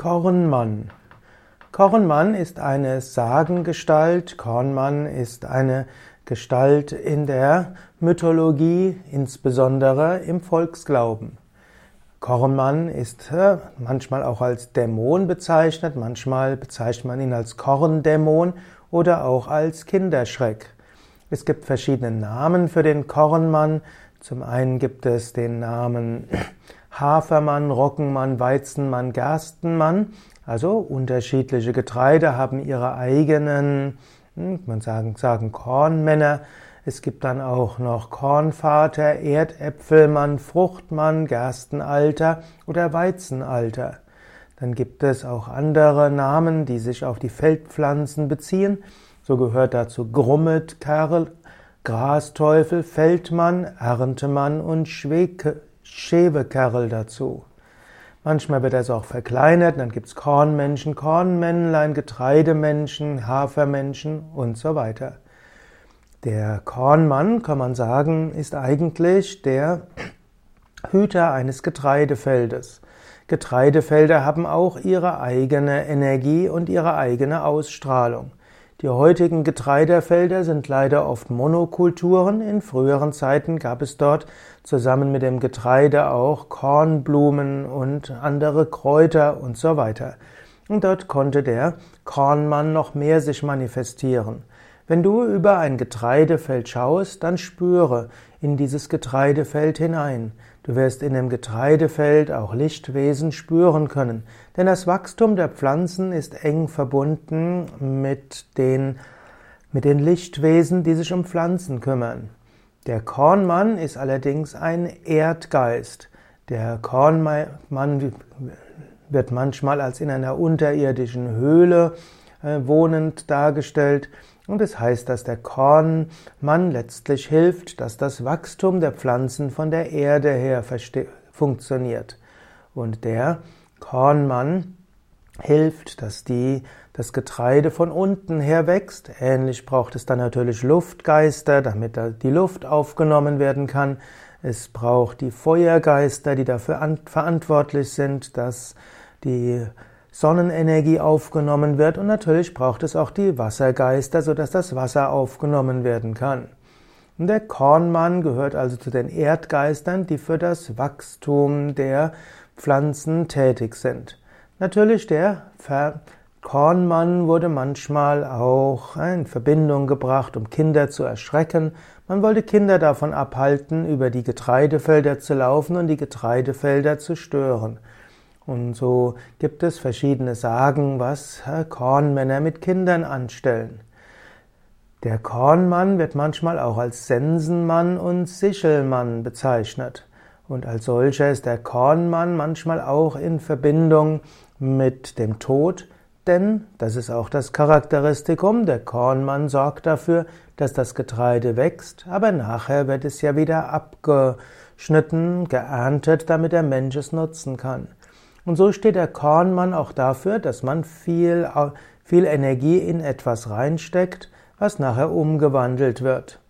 Kornmann. Kornmann ist eine Sagengestalt. Kornmann ist eine Gestalt in der Mythologie, insbesondere im Volksglauben. Kornmann ist äh, manchmal auch als Dämon bezeichnet, manchmal bezeichnet man ihn als Korndämon oder auch als Kinderschreck. Es gibt verschiedene Namen für den Kornmann. Zum einen gibt es den Namen Hafermann, Roggenmann, Weizenmann, Gerstenmann. Also unterschiedliche Getreide haben ihre eigenen, hm, man sagen, sagen Kornmänner. Es gibt dann auch noch Kornvater, Erdäpfelmann, Fruchtmann, Gerstenalter oder Weizenalter. Dann gibt es auch andere Namen, die sich auf die Feldpflanzen beziehen. So gehört dazu Grummet, Kerl, Grasteufel, Feldmann, Erntemann und Schweke, Schewekerl dazu. Manchmal wird das auch verkleinert, dann gibt's Kornmenschen, Kornmännlein, Getreidemenschen, Hafermenschen und so weiter. Der Kornmann, kann man sagen, ist eigentlich der Hüter eines Getreidefeldes. Getreidefelder haben auch ihre eigene Energie und ihre eigene Ausstrahlung. Die heutigen Getreidefelder sind leider oft Monokulturen. In früheren Zeiten gab es dort zusammen mit dem Getreide auch Kornblumen und andere Kräuter und so weiter. Und dort konnte der Kornmann noch mehr sich manifestieren. Wenn du über ein Getreidefeld schaust, dann spüre in dieses Getreidefeld hinein. Du wirst in dem Getreidefeld auch Lichtwesen spüren können, denn das Wachstum der Pflanzen ist eng verbunden mit den, mit den Lichtwesen, die sich um Pflanzen kümmern. Der Kornmann ist allerdings ein Erdgeist. Der Kornmann wird manchmal als in einer unterirdischen Höhle äh, wohnend dargestellt. Und es heißt, dass der Kornmann letztlich hilft, dass das Wachstum der Pflanzen von der Erde her funktioniert. Und der Kornmann hilft, dass die, das Getreide von unten her wächst. Ähnlich braucht es dann natürlich Luftgeister, damit die Luft aufgenommen werden kann. Es braucht die Feuergeister, die dafür verantwortlich sind, dass die Sonnenenergie aufgenommen wird und natürlich braucht es auch die Wassergeister, sodass das Wasser aufgenommen werden kann. Und der Kornmann gehört also zu den Erdgeistern, die für das Wachstum der Pflanzen tätig sind. Natürlich der Ver Kornmann wurde manchmal auch in Verbindung gebracht, um Kinder zu erschrecken. Man wollte Kinder davon abhalten, über die Getreidefelder zu laufen und die Getreidefelder zu stören. Und so gibt es verschiedene Sagen, was Kornmänner mit Kindern anstellen. Der Kornmann wird manchmal auch als Sensenmann und Sichelmann bezeichnet. Und als solcher ist der Kornmann manchmal auch in Verbindung mit dem Tod, denn, das ist auch das Charakteristikum, der Kornmann sorgt dafür, dass das Getreide wächst, aber nachher wird es ja wieder abgeschnitten, geerntet, damit der Mensch es nutzen kann. Und so steht der Kornmann auch dafür, dass man viel, viel Energie in etwas reinsteckt, was nachher umgewandelt wird.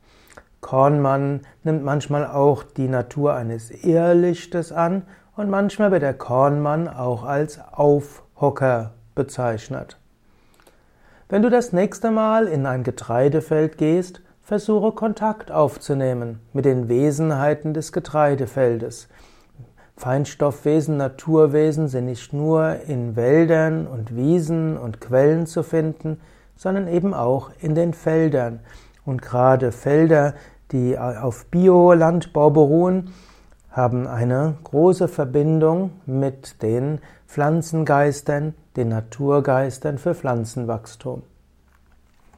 Kornmann nimmt manchmal auch die Natur eines Irrlichtes an und manchmal wird der Kornmann auch als Aufhocker bezeichnet. Wenn du das nächste Mal in ein Getreidefeld gehst, versuche Kontakt aufzunehmen mit den Wesenheiten des Getreidefeldes. Feinstoffwesen, Naturwesen sind nicht nur in Wäldern und Wiesen und Quellen zu finden, sondern eben auch in den Feldern. Und gerade Felder, die auf Biolandbau beruhen, haben eine große Verbindung mit den Pflanzengeistern, den Naturgeistern für Pflanzenwachstum.